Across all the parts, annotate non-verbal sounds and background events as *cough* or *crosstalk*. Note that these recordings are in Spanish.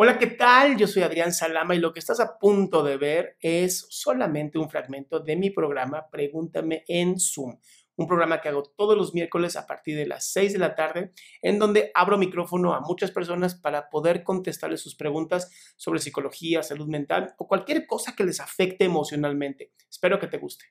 Hola, ¿qué tal? Yo soy Adrián Salama y lo que estás a punto de ver es solamente un fragmento de mi programa Pregúntame en Zoom, un programa que hago todos los miércoles a partir de las 6 de la tarde, en donde abro micrófono a muchas personas para poder contestarles sus preguntas sobre psicología, salud mental o cualquier cosa que les afecte emocionalmente. Espero que te guste.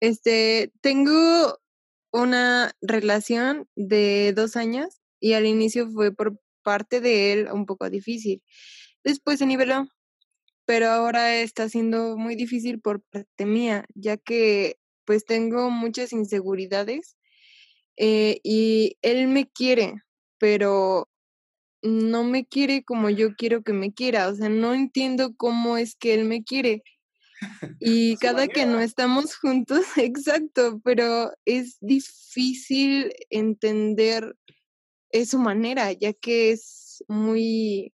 Este, tengo una relación de dos años y al inicio fue por parte de él un poco difícil. Después se niveló, pero ahora está siendo muy difícil por parte mía, ya que pues tengo muchas inseguridades eh, y él me quiere, pero no me quiere como yo quiero que me quiera, o sea, no entiendo cómo es que él me quiere. *laughs* Y cada que no estamos juntos, *laughs* exacto, pero es difícil entender es su manera, ya que es muy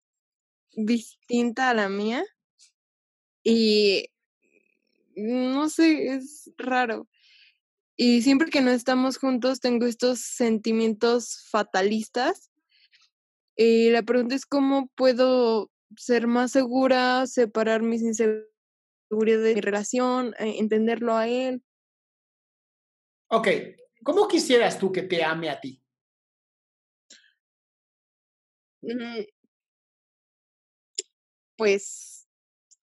distinta a la mía. Y no sé, es raro. Y siempre que no estamos juntos tengo estos sentimientos fatalistas. Y la pregunta es cómo puedo ser más segura, separar mis inseguridades de mi relación, eh, entenderlo a él. Ok, ¿cómo quisieras tú que te ame a ti? Mm. Pues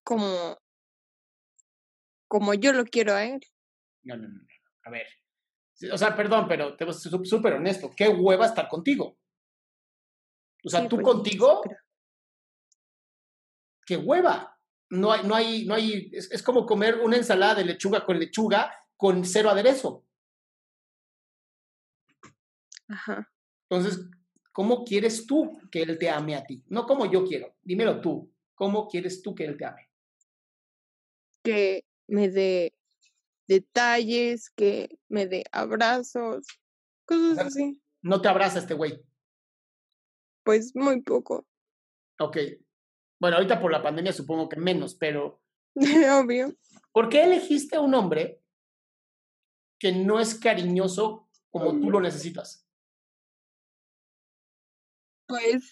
como como yo lo quiero a él. No, no, no, no. A ver. O sea, perdón, pero te voy a ser súper honesto. ¿Qué hueva estar contigo? O sea, Sí, tú pues, contigo, pero- qué hueva. No hay, no hay, no hay, es, es como comer una ensalada de lechuga con lechuga con cero aderezo. Ajá. Entonces, ¿cómo quieres tú que él te ame a ti? No como yo quiero. Dímelo tú. ¿Cómo quieres tú que él te ame? Que me dé detalles, que me dé abrazos, cosas sea, así. No te abraza este güey. Pues muy poco. Ok. Bueno, ahorita por la pandemia supongo que menos, pero *laughs* Obvio. ¿por qué elegiste a un hombre que no es cariñoso como tú lo necesitas? Pues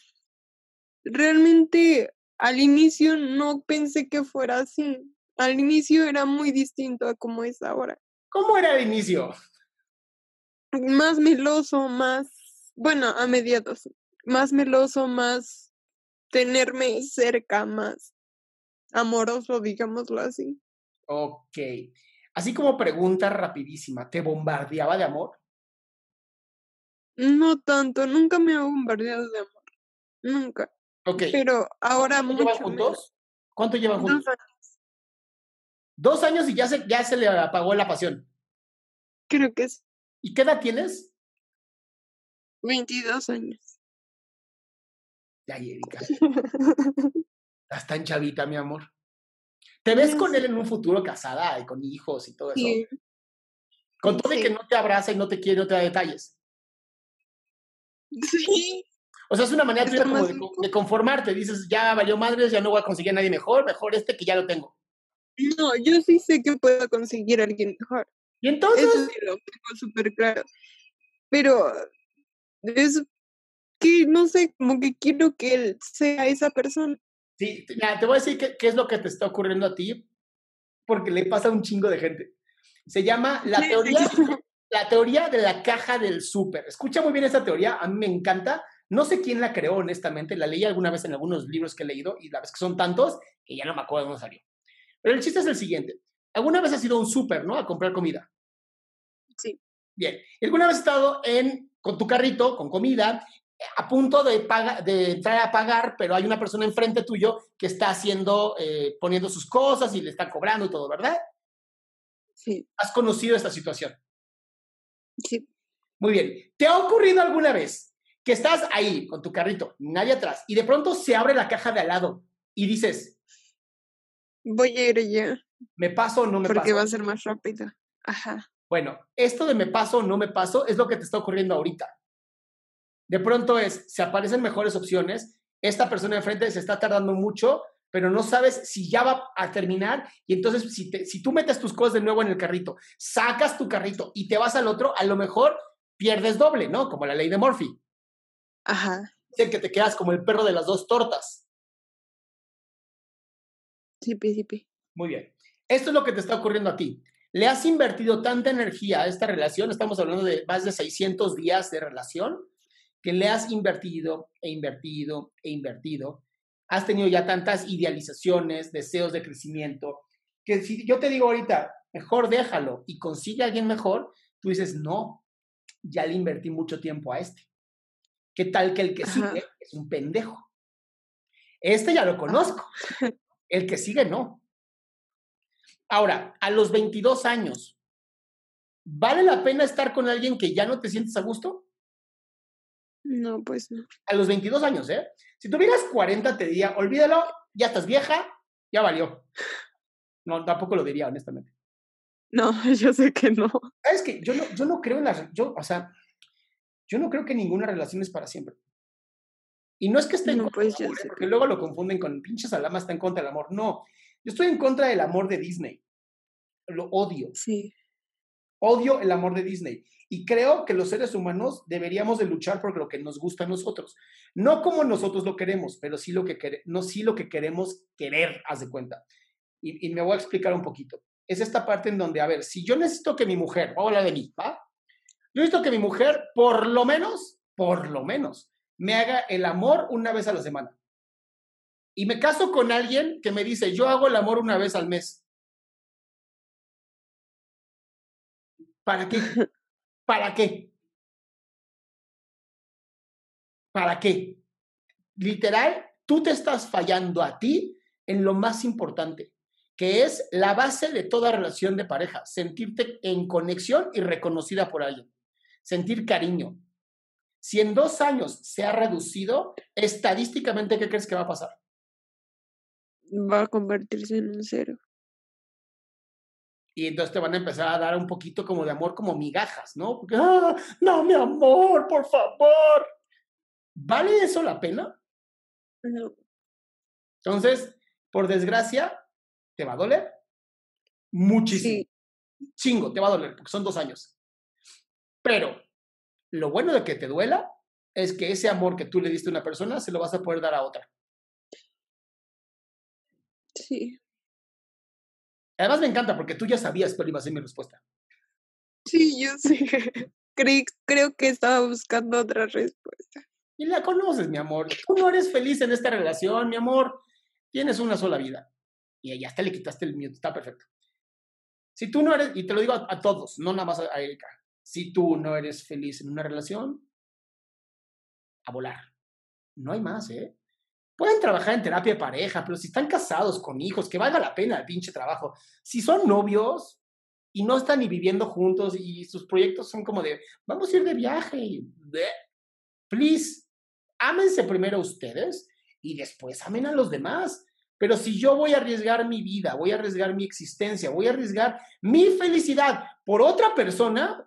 realmente al inicio no pensé que fuera así. Al inicio era muy distinto a como es ahora. ¿Cómo era el inicio? Más meloso, más, bueno, a mediados, más meloso, más tenerme cerca, más amoroso, digámoslo así. Ok. Así como pregunta rapidísima, ¿te bombardeaba de amor? No tanto, nunca me ha bombardeado de amor. Nunca. Ok. Pero ahora ¿Cuánto llevan mucho menos. juntos? ¿Cuánto llevan Dos juntos? años, Dos años y ya se, ya se le apagó la pasión. creo que es ¿Y qué edad tienes? 22 años. Ya, Erika. *laughs* Estás tan chavita, mi amor. ¿Te ves con él en un futuro casada y con hijos y todo eso? Sí, Con todo de que sí. no te abraza y no te quiere, no te da detalles. *laughs* sí, O sea, es una manera tuya como de, de conformarte. Dices, ya valió madres, ya no voy a conseguir a nadie mejor, mejor este que ya lo tengo. No, yo sí sé que puedo conseguir a alguien mejor. Y entonces, Eso sí lo tengo súper claro. Pero es que no sé, como que quiero que él sea esa persona. sí, mira, te voy a decir qué, qué es lo que te está ocurriendo a ti, porque le pasa a un chingo de gente. Se llama la teoría, la teoría de la caja del súper. Escucha muy bien esta teoría, a mí me encanta. No sé quién la creó, honestamente. La leí alguna vez en algunos libros que he leído y la vez que son tantos que ya no me acuerdo de dónde salió. Pero el chiste es el siguiente. ¿Alguna vez has ido a un súper, no? A comprar comida. Sí. Bien. ¿Alguna vez has estado en, con tu carrito, con comida, a punto de, paga- de entrar a pagar, pero hay una persona enfrente tuyo que está haciendo, eh, poniendo sus cosas y le está cobrando y todo, ¿verdad? Sí, Has conocido esta situación. sí. Muy bien. ¿Te ha ocurrido alguna vez que estás ahí con tu carrito, nadie atrás, y de pronto se abre la caja de al lado y dices, Voy a ir allá ¿me paso o no me porque paso? va a ser más rápido. Ajá. Bueno, esto de me paso o no me paso es lo que te está ocurriendo ahorita. De pronto es, se aparecen mejores opciones, esta persona enfrente se está tardando mucho, pero no sabes si ya va a terminar y entonces si, te- si tú metes tus cosas de nuevo en el carrito, sacas tu carrito y te vas al otro, a lo mejor pierdes doble, ¿no? Como la ley de Murphy. Ajá. Dicen que te quedas como el perro de las dos tortas. Sí, sí, pi. Muy bien. Esto es lo que te está ocurriendo a ti. Le has invertido tanta energía a esta relación, estamos hablando de más de 600 días de relación, que le has invertido e invertido e invertido. Has tenido ya tantas idealizaciones, deseos de crecimiento, que si yo te digo ahorita, mejor déjalo y consigue a alguien mejor, tú dices, no, ya le invertí mucho tiempo a este. ¿Qué tal que el que Ajá. sigue es un pendejo? Este ya lo conozco. El que sigue no. Ahora, a los 22 años, ¿vale la pena estar con alguien que ya no te sientes a gusto? No, pues no. A los 22 años, ¿eh? Si tuvieras 40, te diría, olvídalo, ya estás vieja, ya valió. No, tampoco lo diría, honestamente. No, *laughs* yo sé que no. ¿Sabes qué? Yo no, yo no creo en las... Yo, o sea, yo no creo que ninguna relación es para siempre. Y no es que esté en No, contra pues del amor, ¿eh? porque que- luego lo confunden con pinche Salama está en contra del amor. No, yo estoy en contra del amor de Disney. Lo odio. Sí. Odio el amor de Disney. Y creo que los seres humanos deberíamos de luchar por lo que nos gusta a nosotros. No como nosotros lo queremos, pero sí lo que, quere- no, sí lo que queremos querer, haz de cuenta. Y, y me voy a explicar un poquito. Es esta parte en donde, a ver, si yo necesito que mi mujer, voy a hablar de mí, ¿va? Yo necesito que mi mujer, por lo menos, por lo menos, me haga el amor una vez a la semana. Y me caso con alguien que me dice, yo hago el amor una vez al mes. ¿Para qué? *laughs* ¿Para qué? ¿Para qué? Literal, tú te estás fallando a ti en lo más importante, que es la base de toda relación de pareja, sentirte en conexión y reconocida por alguien, sentir cariño. Si en dos años se ha reducido, estadísticamente, ¿qué crees que va a pasar? Va a convertirse en un cero. Y entonces te van a empezar a dar un poquito como de amor, como migajas, ¿no? Porque, ah, no, mi amor, por favor. ¿Vale eso la pena? No. Entonces, por desgracia, te va a doler muchísimo. Sí. Chingo, te va a doler, porque son dos años. Pero lo bueno de que te duela es que ese amor que tú le diste a una persona se lo vas a poder dar a otra. Sí. Además me encanta porque tú ya sabías cuál iba a ser mi respuesta. Sí, yo. *laughs* Creí, creo que estaba buscando otra respuesta. Y la conoces, mi amor. Tú no eres feliz en esta relación, mi amor. Tienes una sola vida. Y ya hasta le quitaste el mute, está perfecto. Si tú no eres, y te lo digo a, a todos, no nada más a, a Erika, si tú no eres feliz en una relación, a volar. No hay más, ¿eh? Pueden trabajar en terapia de pareja, pero si están casados con hijos, que valga la pena el pinche trabajo. Si son novios y no están ni viviendo juntos y sus proyectos son como de, vamos a ir de viaje y, bleh, please, ámense primero ustedes y después amen a los demás. Pero si yo voy a arriesgar mi vida, voy a arriesgar mi existencia, voy a arriesgar mi felicidad por otra persona,